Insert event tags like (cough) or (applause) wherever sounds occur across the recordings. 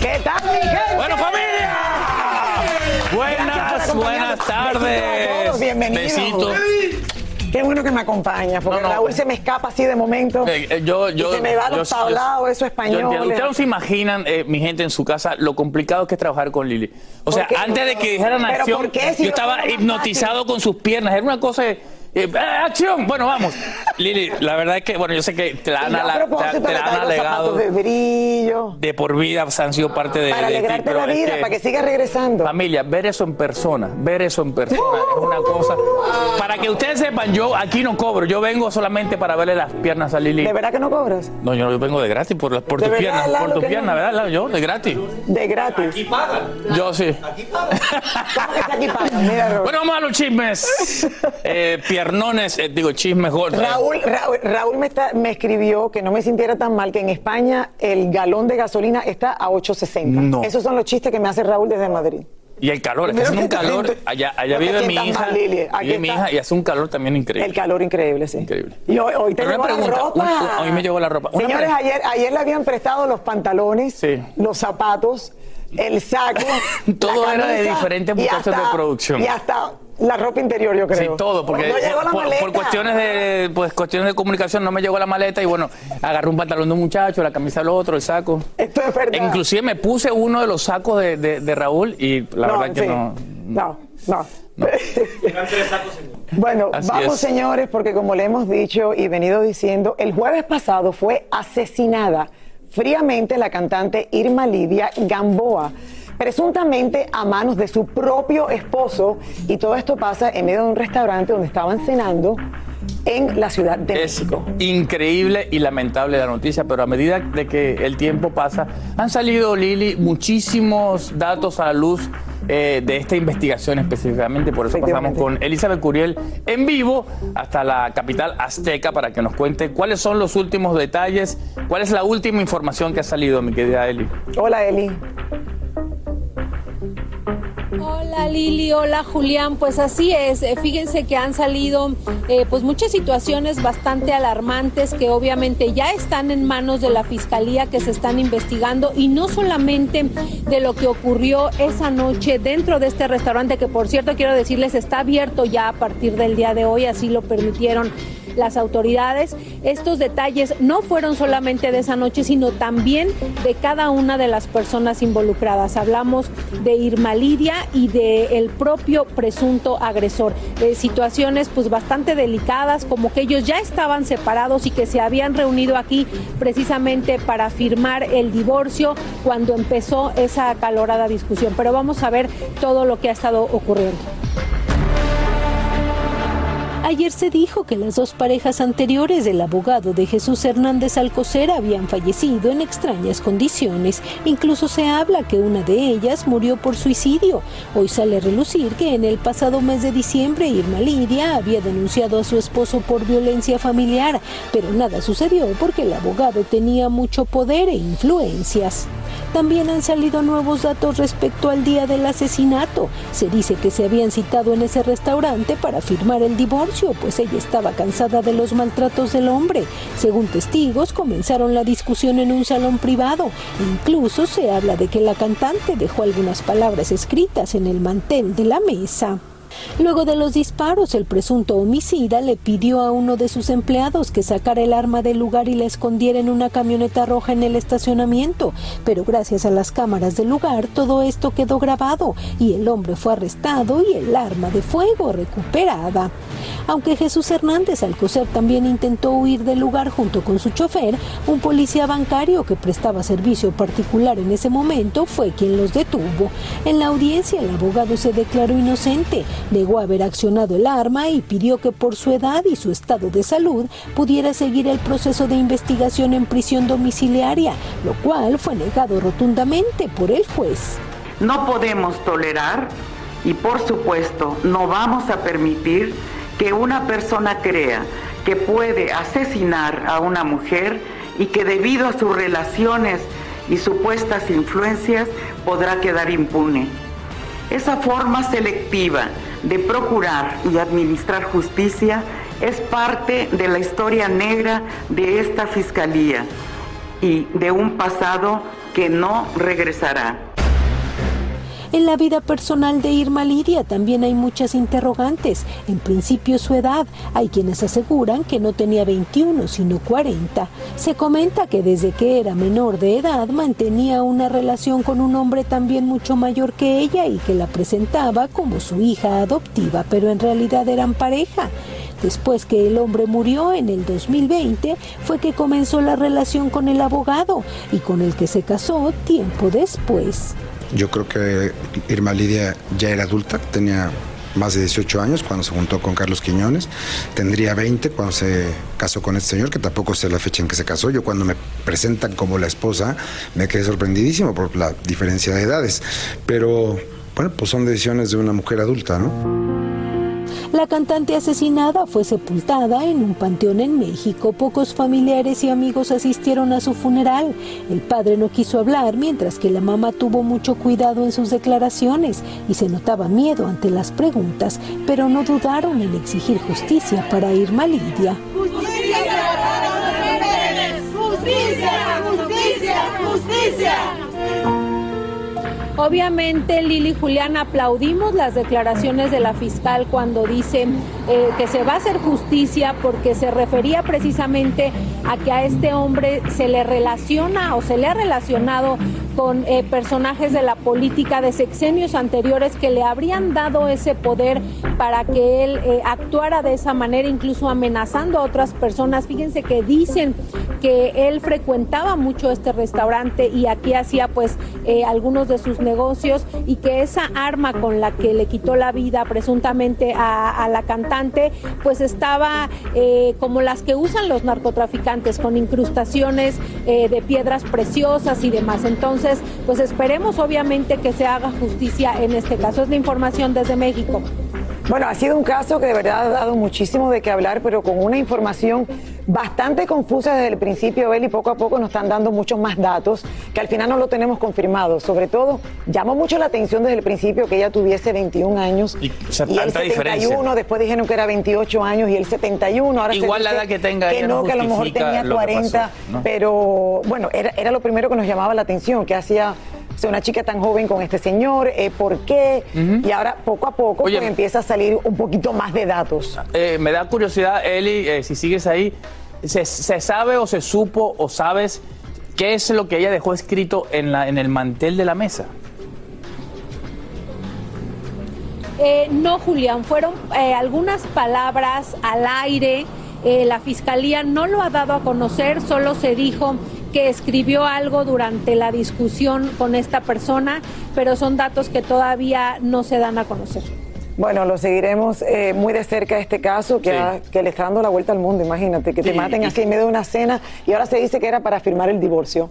¿Qué tal, mi gente? Bueno, familia. Buenas, buenas tardes. Bienvenidos. Besitos. Qué bueno que me acompañas, porque No, no. Raúl se me escapa así de momento. Eh, eh, yo, y yo, se me va a yo- los yo- tablados, eso yo español. Ustedes no se imaginan, eh, mi gente en su casa, lo complicado que es trabajar con Lili. O sea, antes de que dijeran ¿Pero acción? Si yo estaba hipnotizado con sus piernas. Era una cosa de, eh, eh, ¡Acción! Bueno, vamos. Lili, la verdad es que, bueno, yo sé que te la han, Yo alegado de brillo. de por vida, pues, han sido parte de, Para de ti, alegrarte pero la es vida, que- para que sigas regresando. Familia, ver eso en persona, ver eso en persona es una cosa. Para que ustedes sepan, yo aquí no cobro, yo vengo solamente para verle las piernas a Lili. ¿De verdad que no cobras? No, yo, yo vengo de gratis por, las- por ¿De tus piernas, Lalo, por tus piernas, no? ¿verdad? Lalo? Yo, de gratis. De gratis. Yo sí. ¿Cómo que está aquí pagan? Mira, Raúl. Bueno, vamos a los chismes. (laughs) Eh, piernones, eh, digo, chismes gordos. Raúl, Raúl, Raúl me, está- me escribió que no me sintiera tan mal, que en España el galón de gasolina está a 8.60. No. Esos son los chistes que me hace Raúl desde Madrid. Y el calor, está Mira haciendo un que calor. Allá, allá vive mi hija. mal, mi y hace un calor también increíble. El calor increíble, sí. Increíble. Y hoy, hoy te Pero llegó una la ropa. un- hoy me llegó la ropa. Señores, ayer, ayer le habían prestado los pantalones, Sí. los zapatos, el saco. (laughs) Todo la era de diferentes muchachos de producción. Y hasta la ropa interior, yo creo. Sí, todo, porque No llegó la por, maleta. por cuestiones de pues cuestiones de comunicación no me llegó la maleta y bueno, agarré un pantalón de un muchacho, la camisa del otro, el saco. Esto es verdad. E inclusive me puse uno de los sacos de, de- de Raúl y la No, verdad que sí. no. No, no. (laughs) bueno, Así vamos es. señores, porque como le hemos dicho y venido diciendo, el jueves pasado fue asesinada fríamente la cantante Irma Lidia Gamboa, presuntamente a manos de su propio esposo, y todo esto pasa en medio de un restaurante donde estaban cenando en la Ciudad de Es México. increíble y lamentable la noticia, pero a medida de que el tiempo pasa, han salido, Lili, muchísimos datos a la luz eh, de esta investigación específicamente. Por eso pasamos con Elizabeth Curiel en vivo hasta la capital azteca para que nos cuente cuáles son los últimos detalles, cuál es la última información que ha salido, mi querida Eli. Hola Eli. Lili, hola Julián, pues así es, eh, fíjense que han salido eh, pues muchas situaciones bastante alarmantes que obviamente ya están en manos de la fiscalía que se están investigando y no solamente de lo que ocurrió esa noche dentro de este restaurante que por cierto quiero decirles está abierto ya a partir del día de hoy, así lo permitieron las autoridades. Estos detalles no fueron solamente de esa noche, sino también de cada una de las personas involucradas. Hablamos de Irma Lidia y de el propio presunto agresor. Eh, situaciones pues bastante delicadas, como que ellos ya estaban separados y que se habían reunido aquí precisamente para firmar el divorcio cuando empezó esa acalorada discusión. Pero vamos a ver todo lo que ha estado ocurriendo. Ayer se dijo que las dos parejas anteriores del abogado de Jesús Hernández Alcocer habían fallecido en extrañas condiciones. Incluso se habla que una de ellas murió por suicidio. Hoy sale a relucir que en el pasado mes de diciembre Irma Lidia había denunciado a su esposo por violencia familiar, pero nada sucedió porque el abogado tenía mucho poder e influencias. También han salido nuevos datos respecto al día del asesinato. Se dice que se habían citado en ese restaurante para firmar el divorcio, pues ella estaba cansada de los maltratos del hombre. Según testigos, comenzaron la discusión en un salón privado. Incluso se habla de que la cantante dejó algunas palabras escritas en el mantel de la mesa. Luego de los disparos, el presunto homicida le pidió a uno de sus empleados que sacara el arma del lugar y la escondiera en una camioneta roja en el estacionamiento, pero gracias a las cámaras del lugar todo esto quedó grabado y el hombre fue arrestado y el arma de fuego recuperada. Aunque Jesús Hernández Alcocer también intentó huir del lugar junto con su chofer, un policía bancario que prestaba servicio particular en ese momento fue quien los detuvo. En la audiencia el abogado se declaró inocente, negó haber accionado el arma y pidió que por su edad y su estado de salud pudiera seguir el proceso de investigación en prisión domiciliaria, lo cual fue negado rotundamente por el juez. No podemos tolerar y por supuesto no vamos a permitir que una persona crea que puede asesinar a una mujer y que debido a sus relaciones y supuestas influencias podrá quedar impune. Esa forma selectiva de procurar y administrar justicia es parte de la historia negra de esta fiscalía y de un pasado que no regresará. En la vida personal de Irma Lidia también hay muchas interrogantes. En principio su edad. Hay quienes aseguran que no tenía 21 sino 40. Se comenta que desde que era menor de edad mantenía una relación con un hombre también mucho mayor que ella y que la presentaba como su hija adoptiva, pero en realidad eran pareja. Después que el hombre murió en el 2020 fue que comenzó la relación con el abogado y con el que se casó tiempo después. Yo creo que Irma Lidia ya era adulta, tenía más de 18 años cuando se juntó con Carlos Quiñones, tendría 20 cuando se casó con este señor, que tampoco sé la fecha en que se casó. Yo cuando me presentan como la esposa me quedé sorprendidísimo por la diferencia de edades, pero bueno, pues son decisiones de una mujer adulta, ¿no? La cantante asesinada fue sepultada en un panteón en México. Pocos familiares y amigos asistieron a su funeral. El padre no quiso hablar, mientras que la mamá tuvo mucho cuidado en sus declaraciones y se notaba miedo ante las preguntas, pero no dudaron en exigir justicia para Irma Lidia. ¡Justicia ¡Justicia! ¡Justicia! ¡Justicia! Obviamente, Lili y Julián, aplaudimos las declaraciones de la fiscal cuando dice eh, que se va a hacer justicia porque se refería precisamente a que a este hombre se le relaciona o se le ha relacionado con eh, personajes de la política de sexenios anteriores que le habrían dado ese poder para que él eh, actuara de esa manera, incluso amenazando a otras personas. Fíjense que dicen que él frecuentaba mucho este restaurante y aquí hacía pues algunos de sus negocios y que esa arma con la que le quitó la vida presuntamente a, la cantante, pues estaba eh, como las que usan los narcotraficantes, con incrustaciones eh, de piedras preciosas y demás. Entonces, pues esperemos obviamente que se haga justicia en este caso. Es la información desde México. Bueno, ha sido un caso que de verdad ha dado muchísimo de qué hablar, pero con una información bastante confusa desde el principio, Beli, poco a poco nos están dando muchos más datos que al final no lo tenemos confirmado. Sobre todo, llamó mucho la atención desde el principio que ella tuviese 21 años y, el 71, después dijeron que era 28 años y el 71, ahora Igual la edad que tenga que no, que a lo mejor tenía 40, pero bueno, era, era lo primero que nos llamaba la atención, que hacía una chica tan joven con este señor, eh, ¿por qué? Y ahora poco a poco pues, empieza a salir un poquito más de datos. Eh, me da curiosidad, Eli, eh, si sigues ahí, ¿se, sabe o se supo o sabes qué es lo que ella dejó escrito en, la, en el mantel de la mesa? no, Julián, fueron algunas palabras al aire. la fiscalía no lo ha dado a conocer, solo se dijo que escribió algo durante la discusión con esta persona, pero son datos que todavía no se dan a conocer. Bueno, lo seguiremos eh, muy de cerca este caso que, Sí. ha- que le está dando la vuelta al mundo. Imagínate que te Sí, maten y- así en medio de una cena y ahora se dice que era para firmar el divorcio.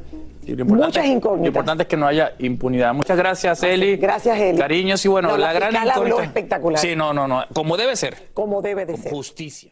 Muchas incógnitas. Lo importante es que no haya impunidad. Muchas gracias, Eli. Gracias, Eli. Cariños y bueno, No, la la, gran incógnita- espectacular. Sí, no, no, no. Como debe ser. Como debe de ser. Justicia.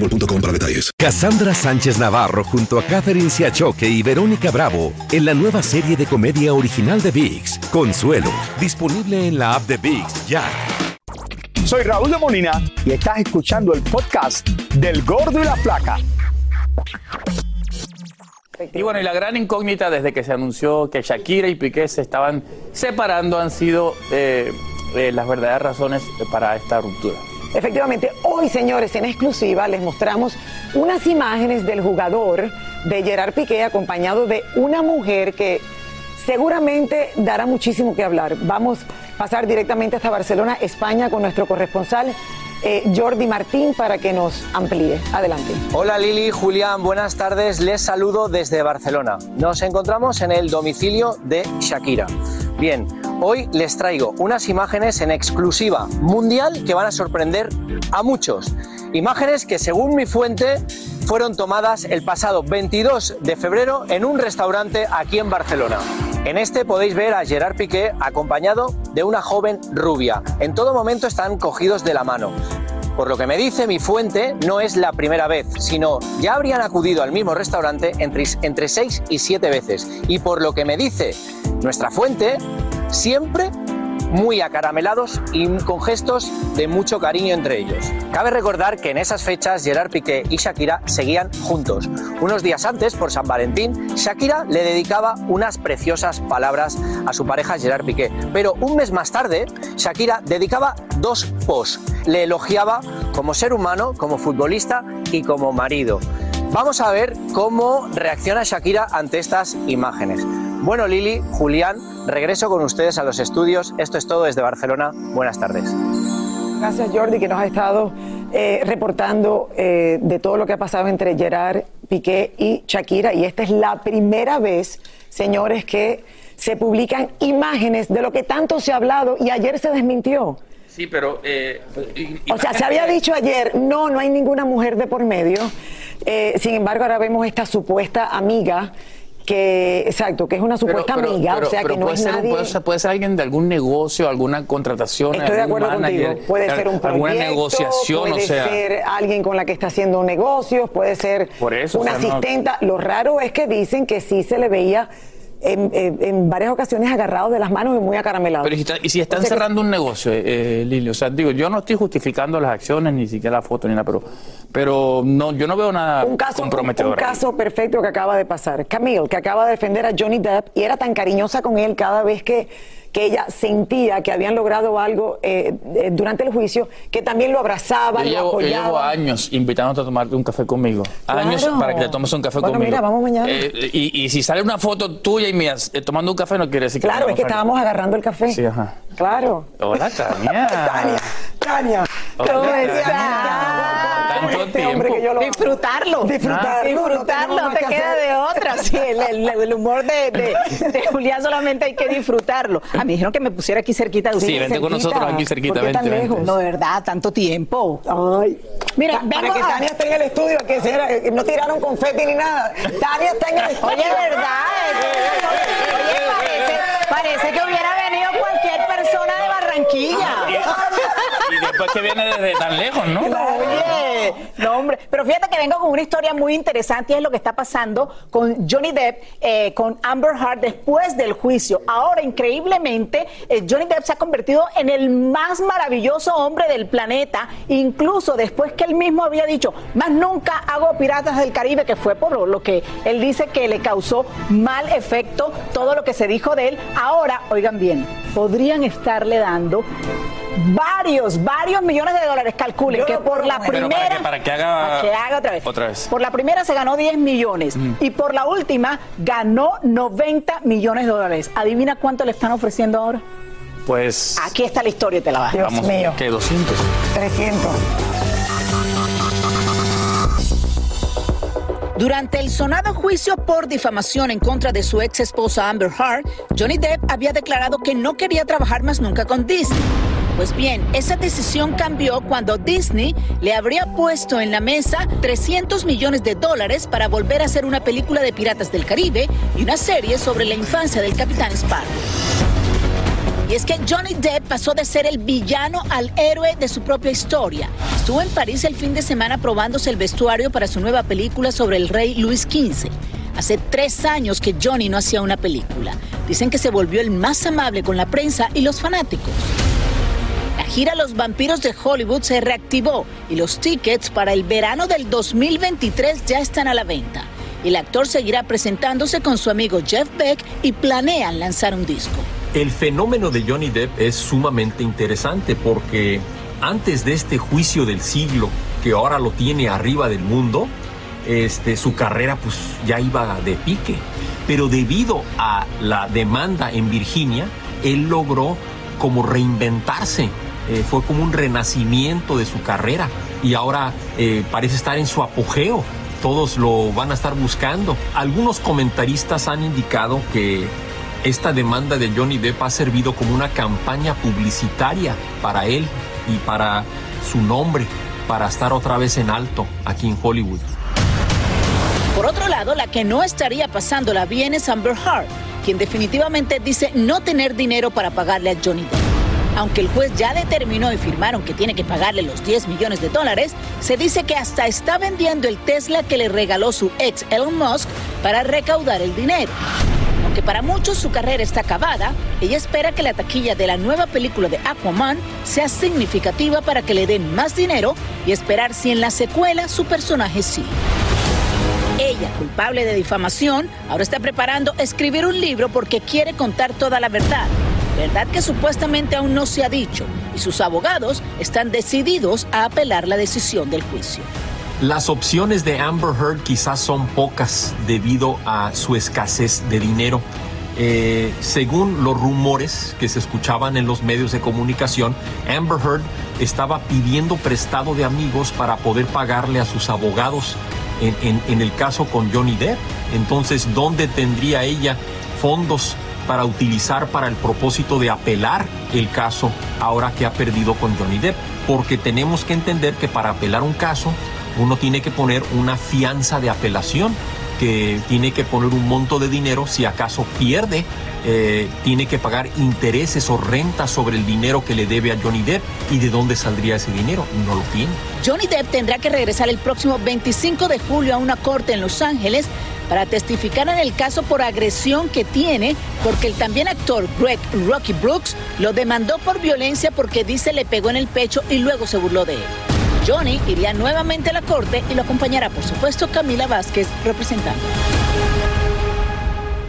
boostmobile.com para detalles. Cassandra Sánchez Navarro junto a Catherine Siachoque y Verónica Bravo en la nueva serie de comedia original de VIX, Consuelo, disponible en la app de VIX ya. Soy Raúl de Molina y estás escuchando el podcast del Gordo y la Flaca. Y bueno, y la gran incógnita desde que se anunció que Shakira y Piqué se estaban separando han sido eh, eh, las verdaderas razones para esta ruptura. Efectivamente, hoy, señores, en exclusiva les mostramos unas imágenes del jugador de Gerard Piqué acompañado de una mujer que seguramente dará muchísimo que hablar. Vamos a pasar directamente hasta Barcelona, España, con nuestro corresponsal eh, Jordi Martín para que nos amplíe. Adelante. Hola Lili, Julián, buenas tardes. Les saludo desde Barcelona. Nos encontramos en el domicilio de Shakira. Bien, hoy les traigo unas imágenes en exclusiva mundial que van a sorprender a muchos. Imágenes que según mi fuente fueron tomadas el pasado 22 de febrero en un restaurante aquí en Barcelona. En este podéis ver a Gerard Piqué acompañado de una joven rubia. En todo momento están cogidos de la mano. Por lo que me dice mi fuente, no es la primera vez, sino ya habrían acudido al mismo restaurante entre, seis y siete veces. Y por lo que me dice nuestra fuente, siempre muy acaramelados y con gestos de mucho cariño entre ellos. Cabe recordar que en esas fechas Gerard Piqué y Shakira seguían juntos. Unos días antes, por San Valentín, Shakira le dedicaba unas preciosas palabras a su pareja Gerard Piqué. Pero un mes más tarde, Shakira dedicaba dos posts. Le elogiaba como ser humano, como futbolista y como marido. Vamos a ver cómo reacciona Shakira ante estas imágenes. Bueno, Lili, Julián, regreso con ustedes a los estudios. Esto es todo desde Barcelona. Buenas tardes. Gracias Jordi que nos ha estado eh, reportando eh, de todo lo que ha pasado entre Gerard Piqué y Shakira y esta es la primera vez, señores, que se publican imágenes de lo que tanto se ha hablado y ayer se desmintió. Sí, pero... eh, O sea, se había dicho ayer, no, no hay ninguna mujer de por medio. Eh, sin embargo, ahora vemos esta supuesta amiga que, exacto, que es una supuesta Pero- pero- amiga, pero- o sea que no puede es ser, nadie. Puede ser, puede ser alguien de algún negocio, alguna contratación. Estoy de acuerdo manager, contigo. Puede ser un proyecto, Alguna negociación, puede o sea. ser alguien con la que está haciendo negocios, puede ser Por eso, una o sea, no- asistenta. Lo raro es que dicen que sí se le veía en, en- en varias ocasiones agarrado de las manos y muy acaramelado. Pero y si, está- y si están O sea que- cerrando un negocio, eh, eh, Lili, o sea, digo, yo no estoy justificando las acciones, ni siquiera la foto, ni nada, pero, pero no, yo no veo nada un caso, comprometedor. un ahí. caso perfecto que acaba de pasar. Camille, que acaba de defender a Johnny Depp y era tan cariñosa con él cada vez que, que ella sentía que habían logrado algo eh, eh, durante el juicio, que también lo abrazaba, Yo lo llevo, yo apoyaba. llevo años invitándote a tomarte un café conmigo. Años para que te tomes un café Bueno, conmigo. mira, vamos mañana. Eh, y, y si sale una foto tuya y mía eh, tomando un café, no quiere decir que Claro, es que estábamos agarrando el café. Sí, ajá. Claro. Hola, Tania. (laughs) Tania, Tania. ¿Cómo estás? Tanto Este hombre tiempo. que yo lo- Disfrutarlo. Disfrutarlo, Disfrutarlo, no te que queda hacer. de otra. Sí, el, el- el humor de, de- de (laughs) Julián solamente hay que disfrutarlo. A mí me dijeron que me pusiera aquí cerquita de Sí, ustedes. vente con nosotros aquí cerquita, ¿Por qué tan vente, vente. lejos? No, de verdad, tanto tiempo. Ay. Mira, Pa- para que a- Tania esté en el estudio, que será- eh, no tiraron confeti ni nada. Tania está en el estudio. Oye, ¿verdad? Oye, parece, parece que hubiera venido cualquier persona de Barranquilla. (laughs) Y después que viene desde tan lejos, ¿no? Oye, no hombre, pero fíjate que vengo con una historia muy interesante y es lo que está pasando con Johnny Depp, eh, con Amber Heard después del juicio. Ahora, increíblemente, eh, Johnny Depp se ha convertido en el más maravilloso hombre del planeta, incluso después que él mismo había dicho, más nunca hago Piratas del Caribe, que fue por lo que él dice que le causó mal efecto todo lo que se dijo de él. Ahora, oigan bien, podrían estarle dando varios, varios millones de dólares. Calculen Yo que no por la para primera. que, para que haga, para que haga otra vez. Otra vez. Por la primera se ganó 10 millones y por la última ganó 90 millones de dólares. Adivina cuánto le están ofreciendo ahora. Pues. Aquí está la historia y te la vas. Dios vamos, mío. ¿qué? 200. 300. Durante el sonado juicio por difamación en contra de su ex esposa Amber Heard, Johnny Depp había declarado que no quería trabajar más nunca con Disney. Pues bien, esa decisión cambió cuando Disney le habría puesto en la mesa 300 millones de dólares para volver a hacer una película de Piratas del Caribe y una serie sobre la infancia del Capitán Sparrow. Y es que Johnny Depp pasó de ser el villano al héroe de su propia historia. Estuvo en París el fin de semana probándose el vestuario para su nueva película sobre el rey Luis XV. Hace tres años que Johnny no hacía una película. Dicen que se volvió el más amable con la prensa y los fanáticos. Gira Los Vampiros de Hollywood se reactivó y los tickets para el verano del 2023 ya están a la venta. El actor seguirá presentándose con su amigo Jeff Beck y planean lanzar un disco. El fenómeno de Johnny Depp es sumamente interesante porque antes de este juicio del siglo, que ahora lo tiene arriba del mundo, este, su carrera pues ya iba de pique. Pero debido a la demanda en Virginia, él logró como reinventarse. Eh, fue como un renacimiento de su carrera y ahora eh, parece estar en su apogeo. Todos lo van a estar buscando. Algunos comentaristas han indicado que esta demanda de Johnny Depp ha servido como una campaña publicitaria para él y para su nombre, para estar otra vez en alto aquí en Hollywood. Por otro lado, la que no estaría pasándola bien es Amber Heard, quien definitivamente dice no tener dinero para pagarle a Johnny Depp. Aunque el juez ya determinó y firmaron que tiene que pagarle los 10 millones de dólares, se dice que hasta está vendiendo el Tesla que le regaló su ex Elon Musk para recaudar el dinero. Aunque para muchos su carrera está acabada, ella espera que la taquilla de la nueva película de Aquaman sea significativa para que le den más dinero y esperar si en la secuela su personaje sigue. Ella, culpable de difamación, ahora está preparando escribir un libro porque quiere contar toda la verdad. Verdad que supuestamente aún no se ha dicho y sus abogados están decididos a apelar la decisión del juicio. Las opciones de Amber Heard quizás son pocas debido a su escasez de dinero. Eh, según los rumores que se escuchaban en los medios de comunicación, Amber Heard estaba pidiendo prestado de amigos para poder pagarle a sus abogados en, el caso con Johnny Depp. Entonces, ¿dónde tendría ella fondos para utilizar para el propósito de apelar el caso ahora que ha perdido con Johnny Depp? Porque tenemos que entender que para apelar un caso uno tiene que poner una fianza de apelación que tiene que poner un monto de dinero si acaso pierde eh, tiene que pagar intereses o rentas sobre el dinero que le debe a Johnny Depp y de dónde saldría ese dinero no lo tiene Johnny Depp tendrá que regresar el próximo 25 de julio a una corte en Los Ángeles para testificar en el caso por agresión que tiene porque el también actor Greg Rocky Brooks lo demandó por violencia porque dice le pegó en el pecho y luego se burló de él. Johnny iría nuevamente a la corte y lo acompañará, por supuesto, Camila Vázquez representando.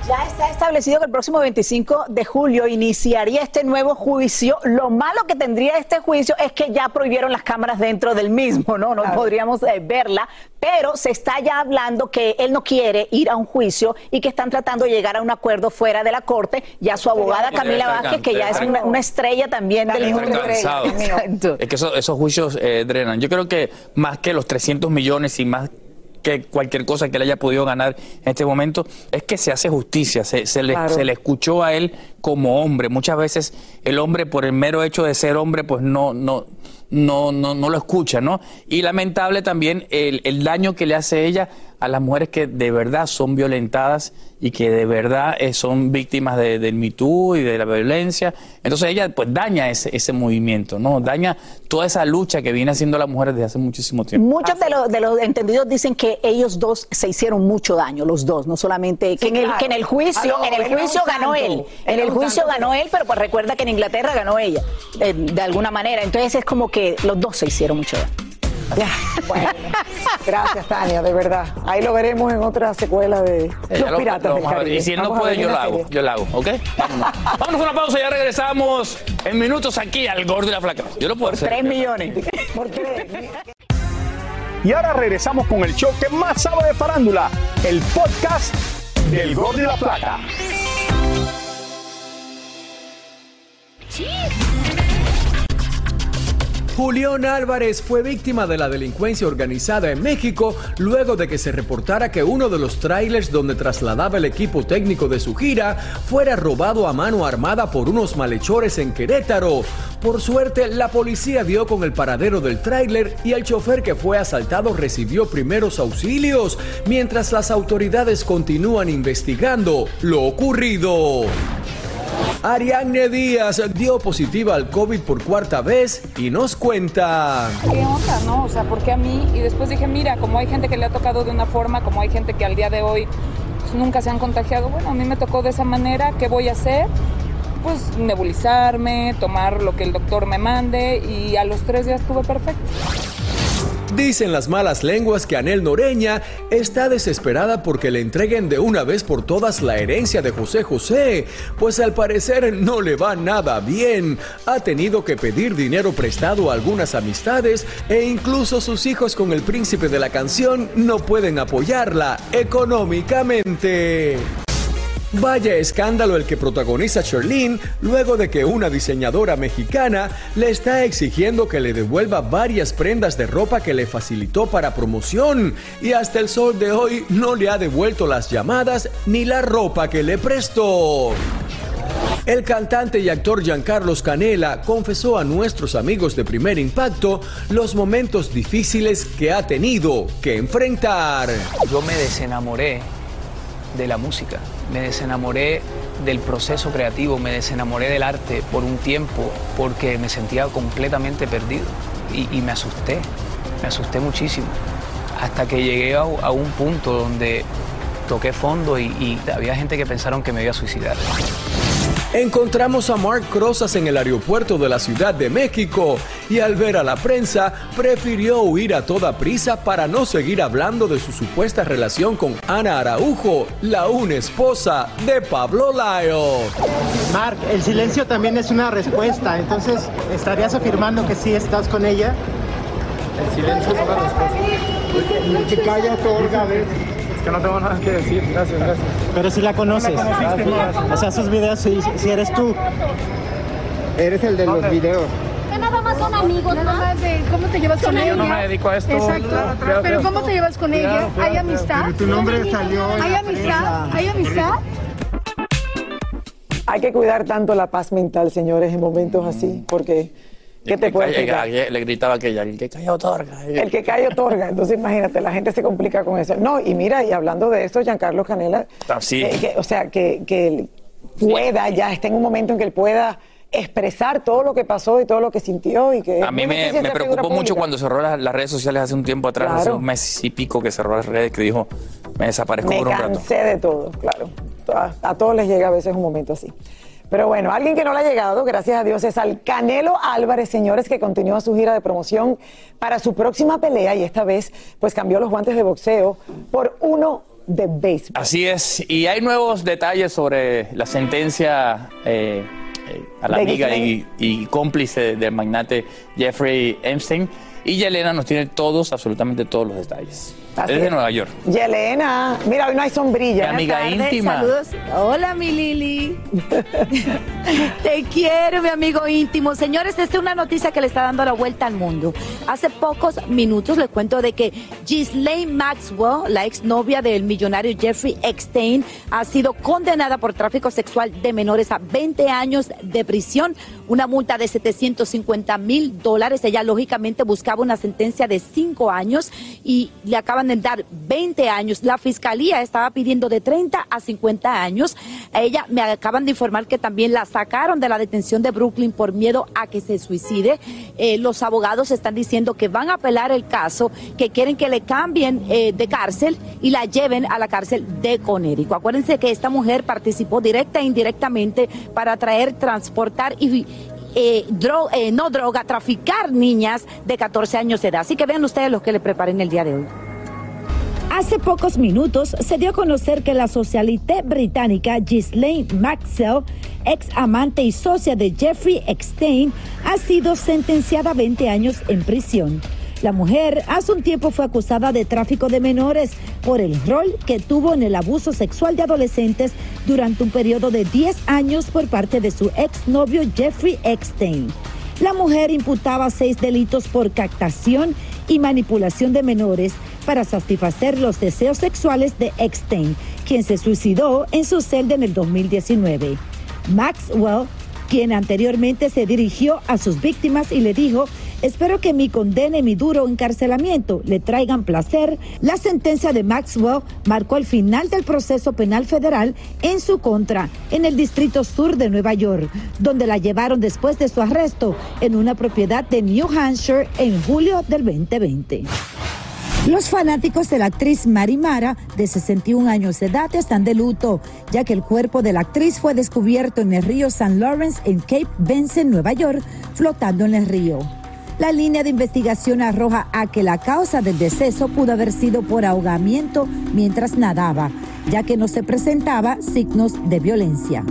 Ya está establecido que el próximo 25 de julio iniciaría este nuevo juicio. Lo malo que tendría este juicio es que ya prohibieron las cámaras dentro del mismo, ¿no? No podríamos eh, verla, pero se está ya hablando que él no quiere ir a un juicio y que están tratando de llegar a un acuerdo fuera de la corte. Ya su abogada Camila Vázquez, que ya es una, una estrella también del. Exacto. Es que eso- esos juicios eh, drenan. Yo creo que más que los 300 millones y más que cualquier cosa que él haya podido ganar en este momento, es que se hace justicia, se, se le, Claro. se le escuchó a él como hombre. Muchas veces el hombre, por el mero hecho de ser hombre, pues no, no, no, no, no lo escucha, ¿no? Y lamentable también el, el daño que le hace ella a las mujeres que de verdad son violentadas y que de verdad eh, son víctimas de- del Me Too y de la violencia. Entonces ella pues daña ese, ese movimiento, ¿no? Daña toda esa lucha que viene haciendo las mujeres desde hace muchísimo tiempo. Muchos de los, de los entendidos dicen que ellos dos se hicieron mucho daño, los dos, no solamente que, en, el, claro. que en el juicio, Ah, en el juicio ganó él, en no el juicio ganó él, pero pues recuerda que en Inglaterra ganó ella, eh, de alguna manera. Entonces es como que los dos se hicieron mucho daño. Ya, bueno. Gracias, Tania, de verdad. Ahí lo veremos en otra secuela de Eh, Los lo- Piratas lo del. Caribe. Y si él no puede, yo lo hago. serie. Yo lo hago, ¿ok? Vámonos. Vámonos a una pausa, ya regresamos en minutos aquí al Gordo y la Flaca. Yo lo puedo hacer. 3 millones. ¿Por qué? Y ahora regresamos con el show que más sabe de farándula, el podcast del Gordo y la Plata. Julián Álvarez fue víctima de la delincuencia organizada en México luego de que se reportara que uno de los trailers donde trasladaba el equipo técnico de su gira fuera robado a mano armada por unos malhechores en Querétaro. Por suerte, la policía dio con el paradero del tráiler y el chofer que fue asaltado recibió primeros auxilios, mientras las autoridades continúan investigando lo ocurrido. Ariadne Díaz dio positiva al COVID por cuarta vez y nos cuenta. ¿Qué onda, no? O sea, ¿por qué a mí? Y después dije, mira, como hay gente que le ha tocado de una forma, como hay gente que al día de hoy pues, nunca se han contagiado, bueno, a mí me tocó de esa manera, ¿qué voy a hacer? Pues nebulizarme, tomar lo que el doctor me mande y a los tres días estuve perfecto. Dicen las malas lenguas que Anel Noreña está desesperada porque le entreguen de una vez por todas la herencia de José José, pues al parecer no le va nada bien. Ha tenido que pedir dinero prestado a algunas amistades e incluso sus hijos con el príncipe de la canción no pueden apoyarla económicamente. Vaya escándalo el que protagoniza Sherlyn luego de que una diseñadora mexicana le está exigiendo que le devuelva varias prendas de ropa que le facilitó para promoción y hasta el sol de hoy no le ha devuelto las llamadas ni la ropa que le prestó. El cantante y actor Giancarlos Canela confesó a nuestros amigos de Primer Impacto los momentos difíciles que ha tenido que enfrentar. Yo me desenamoré de la música, me desenamoré del proceso creativo, me desenamoré del arte por un tiempo porque me sentía completamente perdido y, me asusté, me asusté muchísimo, hasta que llegué a, un punto donde toqué fondo y había gente que pensaron que me iba a suicidar. Encontramos a Mark Crozas en el aeropuerto de la Ciudad de México y al ver a la prensa prefirió huir a toda prisa para no seguir hablando de su supuesta relación con Ana Araujo, la una esposa de Pablo Lyle. Mark, el silencio también es una respuesta, entonces estarías afirmando que sí estás con ella. El silencio es una respuesta. El que calla otorga, ¿ves? Es que no tengo nada que decir, gracias, gracias. Pero si la conoces. ¿No la conociste, Mark? O sea, sus videos, si, si eres tú. Eres el de los videos. Que nada más son amigos, nada más de cómo te llevas con Yo ella. no me dedico a esto. Exacto. Pero cómo te llevas con ella. ¿Hay amistad? pero tu nombre salió en ¿Hay amistad? ¿Hay amistad? Hay que cuidar tanto la paz mental, señores, en momentos así, porque ¿qué te puede Calla, explicar? calla, Le gritaba aquella, el que calla otorga. El que cae otorga, entonces imagínate, la gente se complica con eso. No, y mira, y hablando de esto, Giancarlo Canela, Ah, sí. eh, que- o sea, que, que él pueda, ya está en un momento en que él pueda expresar todo lo que pasó y todo lo que sintió y que A mí me, me preocupó mucho cuando cerró las, las redes sociales hace un tiempo atrás, hace Claro. un mes y pico que cerró las redes, que dijo, me desaparezco Me por un rato. cansé de todo, claro. A, a todos les llega a veces un momento así. Pero bueno, alguien que no le ha llegado, gracias a Dios, es al Canelo Álvarez, señores, que continúa su gira de promoción para su próxima pelea y esta vez pues cambió los guantes de boxeo por uno de béisbol. Así es, y hay nuevos detalles sobre la sentencia eh, eh, a la De amiga y, y cómplice del magnate Jeffrey Epstein. Y Yelena nos tiene todos, absolutamente todos los detalles. Así es de es. Nueva York. Yelena, mira, hoy no hay sombrilla. Mi amiga tardes, íntima. Saludos. Hola, mi Lili. (laughs) Te quiero, mi amigo íntimo. Señores, esta es una noticia que le está dando la vuelta al mundo. Hace pocos minutos les cuento de que Ghislaine Maxwell, la exnovia del millonario Jeffrey Epstein, ha sido condenada por tráfico sexual de menores a 20 años de prisión, una multa de 750 mil dólares. Ella lógicamente buscaba una sentencia de 5 años y le acaban de dar 20 años. La fiscalía estaba pidiendo de 30 a 50 años. A ella me acaban de informar que también la sacaron de la detención de Brooklyn por miedo a que se suicide. Eh, los abogados están diciendo que van a apelar el caso, que quieren que le cambien eh, de cárcel y la lleven a la cárcel de Conérico. Acuérdense que esta mujer participó directa e indirectamente para traer, transportar y eh, dro- eh, no droga, traficar niñas de 14 años de edad. Así que vean ustedes lo que le preparé en el día de hoy. Hace pocos minutos se dio a conocer que la socialité británica Ghislaine Maxwell, ex amante y socia de Jeffrey Epstein, ha sido sentenciada a 20 años en prisión. La mujer hace un tiempo fue acusada de tráfico de menores por el rol que tuvo en el abuso sexual de adolescentes durante un periodo de 10 años por parte de su exnovio Jeffrey Epstein. La mujer imputaba seis delitos por captación y manipulación de menores para satisfacer los deseos sexuales de Epstein, quien se suicidó en su celda en el 2019. Maxwell, quien anteriormente se dirigió a sus víctimas y le dijo, espero que mi condena y mi duro encarcelamiento le traigan placer, la sentencia de Maxwell marcó el final del proceso penal federal en su contra en el Distrito Sur de Nueva York, donde la llevaron después de su arresto en una propiedad de New Hampshire en julio del 2020. Los fanáticos de la actriz Mari Mara, de 61 años de edad, están de luto, ya que el cuerpo de la actriz fue descubierto en el río St. Lawrence en Cape Benson, Nueva York, flotando en el río. La línea de investigación arroja a que la causa del deceso pudo haber sido por ahogamiento mientras nadaba, ya que no se presentaba signos de violencia.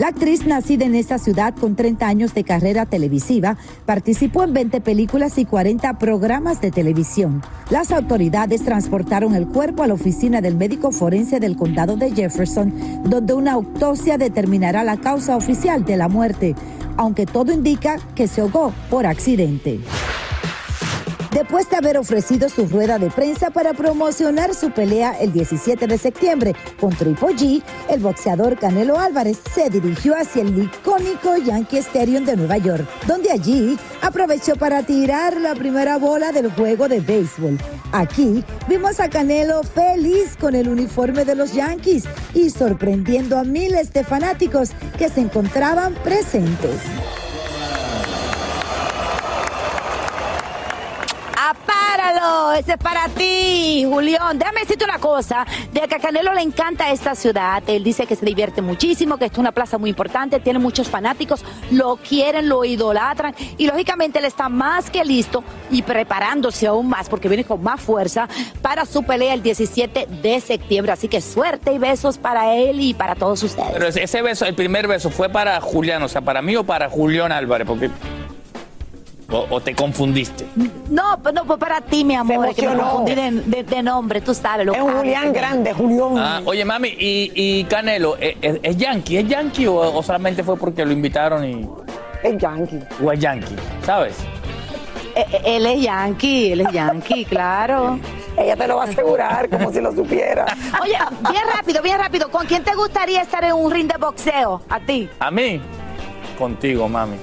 La actriz nacida en esta ciudad con 30 años de carrera televisiva participó en 20 películas y 40 programas de televisión. Las autoridades transportaron el cuerpo a la oficina del médico forense del condado de Jefferson, donde una autopsia determinará la causa oficial de la muerte, aunque todo indica que se ahogó por accidente. Después de haber ofrecido su rueda de prensa para promocionar su pelea el 17 de septiembre con Triple G, el boxeador Canelo Álvarez se dirigió hacia el icónico Yankee Stadium de Nueva York, donde allí aprovechó para tirar la primera bola del juego de béisbol. Aquí vimos a Canelo feliz con el uniforme de los Yankees y sorprendiendo a miles de fanáticos que se encontraban presentes. Ese es para ti, Julián. Déjame decirte una cosa. De que a Canelo le encanta esta ciudad. Él dice que se divierte muchísimo, que es una plaza muy importante, tiene muchos fanáticos, lo quieren, lo idolatran. Y lógicamente él está más que listo y preparándose aún más, porque viene con más fuerza para su pelea el 17 de septiembre. Así que suerte y besos para él y para todos ustedes. Pero ese beso, el primer beso, ¿fue para Julián, o sea, para mí o para Julián Álvarez? Porque... O, o te confundiste. No, pues no, pues para ti, mi amor, es que me confundí de, de- de nombre, tú sabes. Lo Es un Julián grande, Julián. Ah, oye, mami, y, y Canelo, ¿es, es- es yankee? ¿Es yankee o, o solamente fue porque lo invitaron y...? Es yankee. ¿O es yankee? ¿Sabes? Eh, eh, Él es yankee, él es yankee, claro. Ella te lo va a asegurar como si lo supiera. (laughs) Oye, bien rápido, bien rápido. ¿Con quién te gustaría estar en un ring de boxeo? A ti. ¿A mí? Contigo, mami.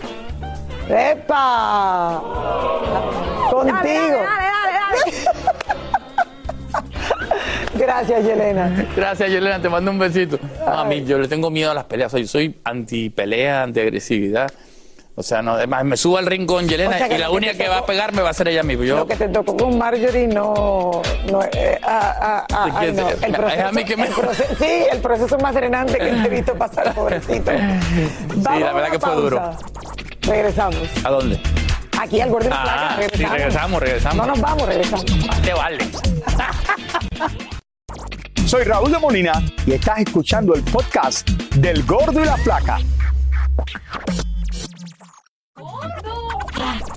¡Epa! Contigo. Dale, dale, (laughs) Gracias, Yelena. Gracias, Yelena, te mando un besito. Mami, yo le tengo miedo a las peleas. Soy, soy anti-pelea, anti-agresividad. O sea, no, además me subo al ring con Yelena O sea, que y la que única que va a pegarme va a ser ella misma. Yo, Lo que te tocó con Marjorie no. no eh, ah, ah, ah, ¿De ay, qué no. te- El es proceso, a mí que me- el proceso- sí, el proceso más drenante que te he visto pasar, (laughs) pobrecito. Sí, la verdad que fue duro. Regresamos. ¿A dónde? Aquí al Gordon Ah, Placa, sí, regresamos, regresamos. No nos vamos, regresamos. (laughs) Te vale. (laughs) Soy Raúl de Molina y estás escuchando el podcast del Gordo y la Flaca.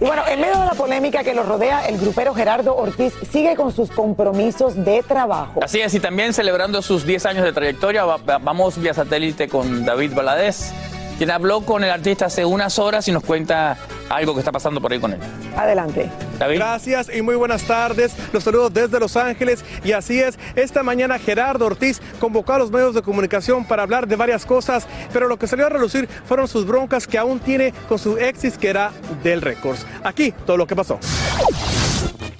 Y bueno, en medio de la polémica que lo rodea, el grupero Gerardo Ortiz sigue con sus compromisos de trabajo. Así es, y también celebrando sus 10 años de trayectoria, va- va- vamos vía satélite con David Valadez, quien habló con el artista hace unas horas y nos cuenta algo que está pasando por ahí con él. Adelante. David. Gracias y muy buenas tardes. Los saludo desde Los Ángeles y así es, esta mañana Gerardo Ortiz convocó a los medios de comunicación para hablar de varias cosas, pero lo que salió a relucir fueron sus broncas que aún tiene con su ex disquera del Records. Aquí todo lo que pasó.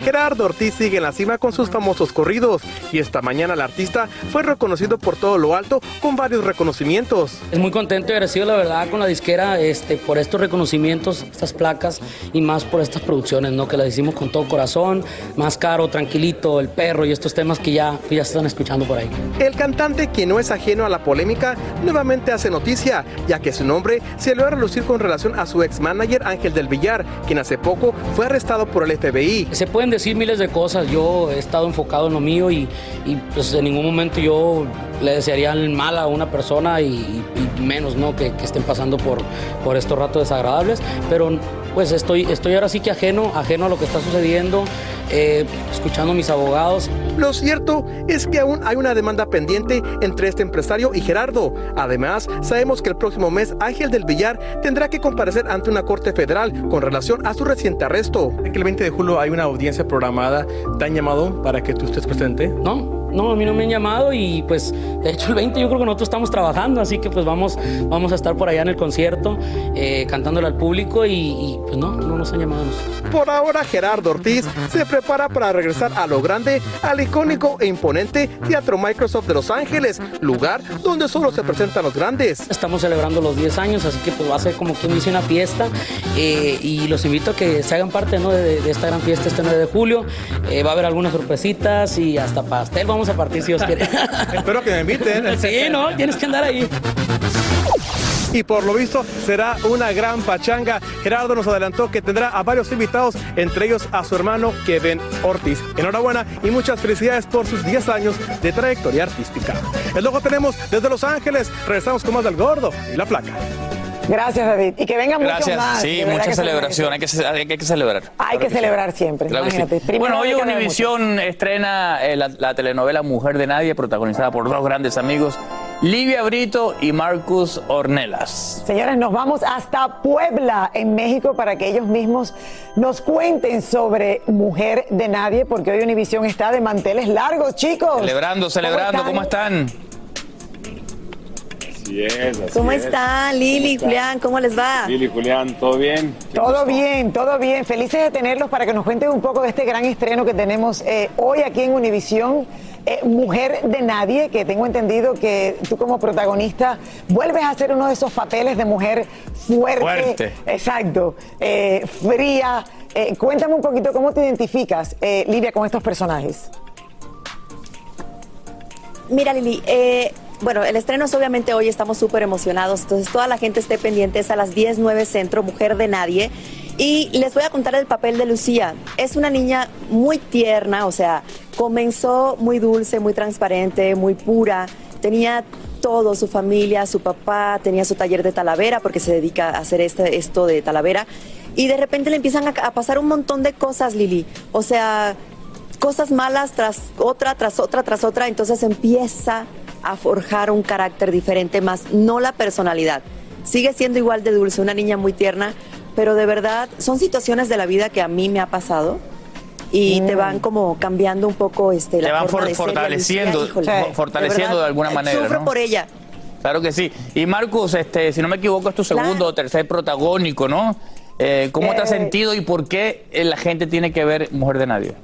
Gerardo Ortiz sigue en la cima con sus famosos corridos y esta mañana el artista fue reconocido por todo lo alto con varios reconocimientos. Es muy contento y agradecido la verdad con la disquera este, por estos reconocimientos, estas placas y más por estas producciones, ¿no? que las hicimos con todo corazón, más caro, tranquilito, el perro y estos temas que ya, que ya se están escuchando por ahí. El cantante, quien no es ajeno a la polémica, nuevamente hace noticia, ya que su nombre se lo a relucir con relación a su ex manager Ángel del Villar, quien hace poco fue arrestado por el FBI. Se pueden decir miles de cosas, yo he estado enfocado en lo mío y, y pues en ningún momento yo le desearía el mal a una persona y, y menos ¿no? Que, que, estén pasando por, por estos ratos desagradables, pero pues estoy, estoy ahora sí que ajeno, ajeno a lo que está sucediendo, eh, escuchando a mis abogados. Lo cierto es que aún hay una demanda pendiente entre este empresario y Gerardo. Además, sabemos que el próximo mes Ángel del Villar tendrá que comparecer ante una corte federal con relación a su reciente arresto. El 20 de julio hay una audiencia programada. ¿Te han llamado para que tú estés presente? No, no, a mí no me han llamado y pues de hecho el 20 yo creo que nosotros estamos trabajando, así que pues vamos, vamos a estar por allá en el concierto eh, cantándole al público y, y, pues no, no nos han llamado. Por ahora Gerardo Ortiz se prepara para regresar a lo grande, al icónico e imponente Teatro Microsoft de Los Ángeles, lugar donde solo se presentan los grandes. Estamos celebrando los 10 años, así que pues va a ser como quien dice una fiesta eh, y los invito a que se hagan parte ¿no? de, de, esta gran fiesta este 9 de julio. Eh, va a haber algunas sorpresitas y hasta pastel. Vamos a partir si Dios quiere. (laughs) Espero que me inviten. Sí, no, tienes que andar ahí. Y por lo visto será una gran pachanga. Gerardo nos adelantó que tendrá a varios invitados, entre ellos a su hermano Kevin Ortiz. Enhorabuena y muchas felicidades por sus 10 años de trayectoria artística. El luego tenemos desde Los Ángeles. Regresamos con más del gordo y la placa. Gracias, David. Y que vengan Gracias. muchos más. Sí, mucha celebración. Hay que, hay, que, celebrar. Hay claro que celebrar sí. siempre. Claro Imagínate. Sí. Bueno, hoy Univisión estrena eh, la, la, telenovela Mujer de Nadie, protagonizada por dos grandes amigos, Livia Brito y Marcus Ornelas. Señores, nos vamos hasta Puebla, en México, para que ellos mismos nos cuenten sobre Mujer de Nadie, porque hoy Univisión está de manteles largos, chicos. Celebrando, celebrando. ¿Cómo están? ¿Cómo están? Así es, así ¿Cómo es. están, Lili, ¿Cómo Julián? ¿Cómo les va? Lili, Julián, ¿todo bien? Todo bien, todo bien. Felices de tenerlos para que nos cuenten un poco de este gran estreno que tenemos eh, hoy aquí en Univisión. Eh, Mujer de Nadie, que tengo entendido que tú como protagonista vuelves a hacer uno de esos papeles de mujer fuerte. Fuerte. Exacto. Eh, fría. cuéntame un poquito cómo te identificas, Livia, con estos personajes. Mira, Lili, eh, bueno, el estreno es obviamente hoy, estamos súper emocionados, entonces toda la gente esté pendiente, es a las 10, 9 Centro, Mujer de Nadie. Y les voy a contar el papel de Lucía. Es una niña muy tierna, o sea, comenzó muy dulce, muy transparente, muy pura, tenía todo, su familia, su papá, tenía su taller de talavera porque se dedica a hacer este, esto de talavera. Y de repente le empiezan a, a pasar un montón de cosas, Lili. O sea, cosas malas tras otra, tras otra, tras otra, entonces empieza a forjar un carácter diferente, más no la personalidad. Sigue siendo igual de dulce, una niña muy tierna, pero de verdad son situaciones de la vida que a mí me ha pasado y mm. te van como cambiando un poco este, la te van forma for de fortaleciendo, ser, fortaleciendo de, de, alguna manera. Sufro ¿no? por ella. Claro que sí. Y Marcus, este, si no me equivoco, es tu segundo claro. o tercer protagónico, ¿no? Eh, ¿Cómo eh, te has sentido y por qué la gente tiene que ver Mujer de Nadie?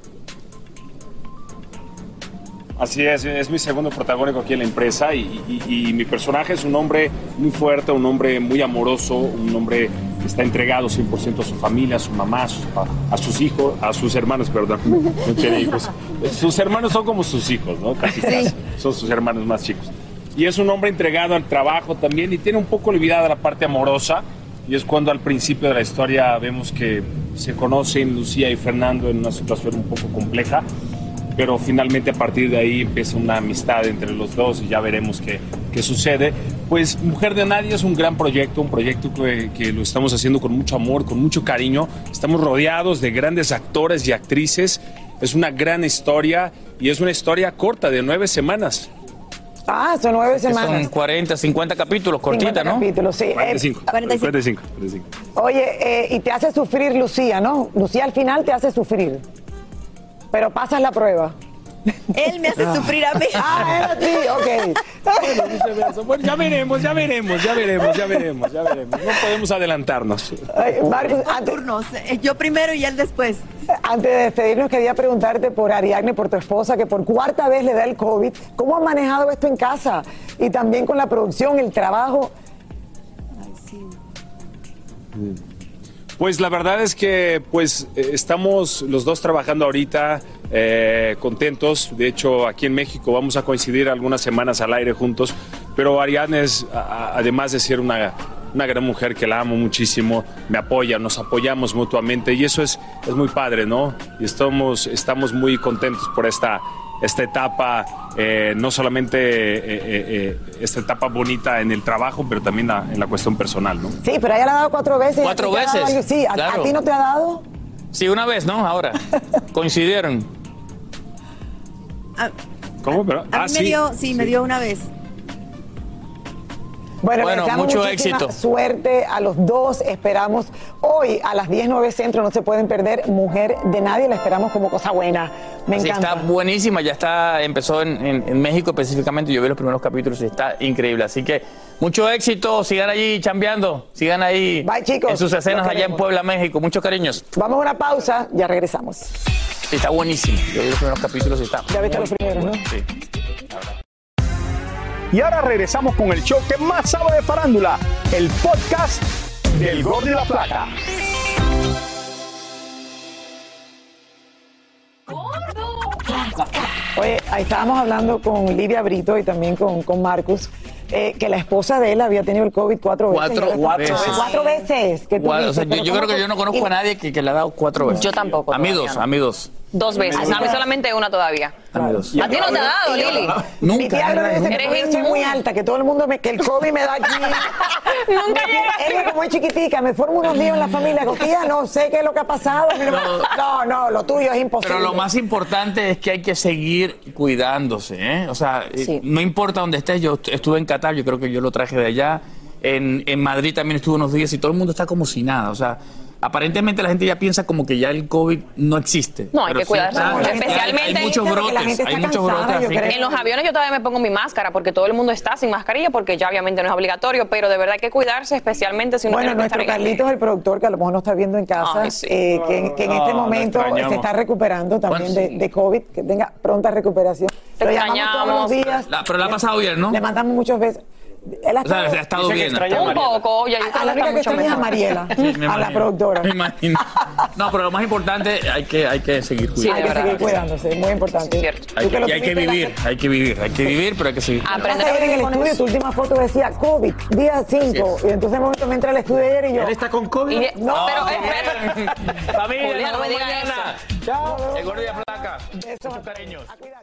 Así es, es mi segundo protagónico aquí en la empresa y, y, y, mi personaje es un hombre muy fuerte, un hombre muy amoroso, un hombre que está entregado 100% a su familia, a su mamá, a sus, a sus, hijos, a sus hermanos, perdón, (laughs) no tiene hijos. Sus hermanos son como sus hijos, ¿no? Casi, casi, son sus hermanos más chicos. Y es un hombre entregado al trabajo también y tiene un poco olvidada la parte amorosa y es cuando al principio de la historia vemos que se conocen Lucía y Fernando en una situación un poco compleja pero finalmente a partir de ahí empieza una amistad entre los dos y ya veremos qué, qué sucede. Pues Mujer de Nadie es un gran proyecto, un proyecto que, que, lo estamos haciendo con mucho amor, con mucho cariño. Estamos rodeados de grandes actores y actrices. Es una gran historia y es una historia corta de nueve semanas. Ah, son nueve semanas. Son 40, 50 capítulos, cortita, 50 ¿no? capítulos, sí. 45. Eh, 45. 45, 45. Oye, eh, y te hace sufrir Lucía, ¿no? Lucía al final te hace sufrir pero pasas la prueba. Él me hace sufrir a mí. Ah, ti, ok. Bueno, ya veremos, ya veremos, ya veremos, ya veremos, ya veremos. No podemos adelantarnos. Ay, Marcos, Por antes, turnos. eh, Yo primero y él después. antes de despedirnos, quería preguntarte por Ariadne, por tu esposa, que por cuarta vez le da el COVID. ¿Cómo has manejado esto en casa? Y también con la producción, el trabajo. Pues la verdad es que pues eh, estamos los dos trabajando ahorita eh, contentos. De hecho, aquí en México vamos a coincidir algunas semanas al aire juntos. Pero Ariadne es, además de ser una, una gran mujer que la amo muchísimo, me apoya, nos apoyamos mutuamente y eso es, es muy padre, ¿no? Y estamos, estamos muy contentos por esta, esta etapa, eh, no solamente eh, eh, esta etapa bonita en el trabajo, pero también la- en la cuestión personal, ¿no? Sí, pero a ella le ha dado cuatro veces. Cuatro ¿A ti te ha dado veces? Sí, ¿a, claro. a ti no te ha dado? Sí, una vez, ¿no? Ahora. (laughs) Coincidieron. A, ¿Cómo? Pero, a ah, mí sí. me dio, sí, me dio una vez. Bueno, Bueno, mucho éxito. suerte a los dos. Esperamos hoy a las 10.09 Centro, no se pueden perder Mujer de Nadie, la esperamos como cosa buena. Me Sí, encanta. está buenísima, ya está, empezó en, en- en México específicamente, yo vi los primeros capítulos y está increíble. Así que mucho éxito, sigan allí chambeando, sigan ahí Bye, chicos. en sus escenas allá en. Puebla, México. Muchos cariños. Vamos a una pausa, ya regresamos. Está buenísimo. Yo vi los primeros capítulos y está. Ya viste los primeros, ¿no? Sí. Y ahora regresamos con el show que más sabe de farándula, el podcast del Gordo y la Placa. Oye, ahí estábamos hablando con Lidia Brito y también con, con Marcus, eh, que la esposa de él había tenido el COVID cuatro veces. Cuatro veces. Cuatro veces. Que tú o sea, yo, pero yo ¿cómo creo que tú- yo no conozco y- a nadie que, que le ha dado cuatro veces. Yo tampoco, A mí dos, no. a mí dos. Dos veces. A mí solamente una todavía. A mí dos. ¿A ti no te ha dado, Lili? Mi Nunca, que Eres soy muy alta, que todo el mundo me, que el COVID me da aquí. (laughs) Nunca Ella como muy chiquitica, me formo unos líos en la familia. Digo, tía, no sé qué es lo que ha pasado. no No, lo tuyo es imposible. Pero lo más importante es que hay que seguir cuidándose, ¿eh? O sea, eh, no importa dónde estés, yo est- estuve en Yo creo que yo lo traje de allá, en, en Madrid también estuve unos días y todo el mundo está como si nada, o sea, aparentemente la gente ya piensa como que ya el COVID no existe. No, hay que sí cuidarse mucho, hay- especialmente- Hay muchos brotes, gente está hay muchos cansada, brotes. yo así creo. que- En los aviones yo todavía me pongo mi máscara porque todo el mundo está sin mascarilla porque ya obviamente no es obligatorio, pero de verdad hay que cuidarse, especialmente si uno Bueno, tiene que estar nuestro Carlitos, el productor, que a lo mejor no está viendo en casa, Ay, sí. eh, que, que en este momento se está recuperando también de, COVID, que tenga pronta recuperación. Lo llamamos todos los días. La- pero la ha pasado bien, ¿no? Le mandamos muchas veces. Él ha O sea, estado- ha estado bien. Un estado poco, ya yo a, a la que única que extraña es a. Mariela, Sí, me a la productora. Me imagino. No, pero lo más importante, hay que, hay que seguir Sí, cuidando. hay que verdad. seguir cuidándose, muy importante. Sí, cierto. Hay que- y hay que tuviste la- vivir, hay que vivir, hay que vivir, pero hay que seguir cuidando. Aprender Ayer en el estudio, eso. tu última foto decía COVID, día 5. Y entonces de momento me entra al estudio ayer y yo. ¿Él está con COVID? Y- No, pero bien. espera. Familia, no me digas mañana. Chao. El gordo y la placa. Besos. Muchos cariños. A cuidar.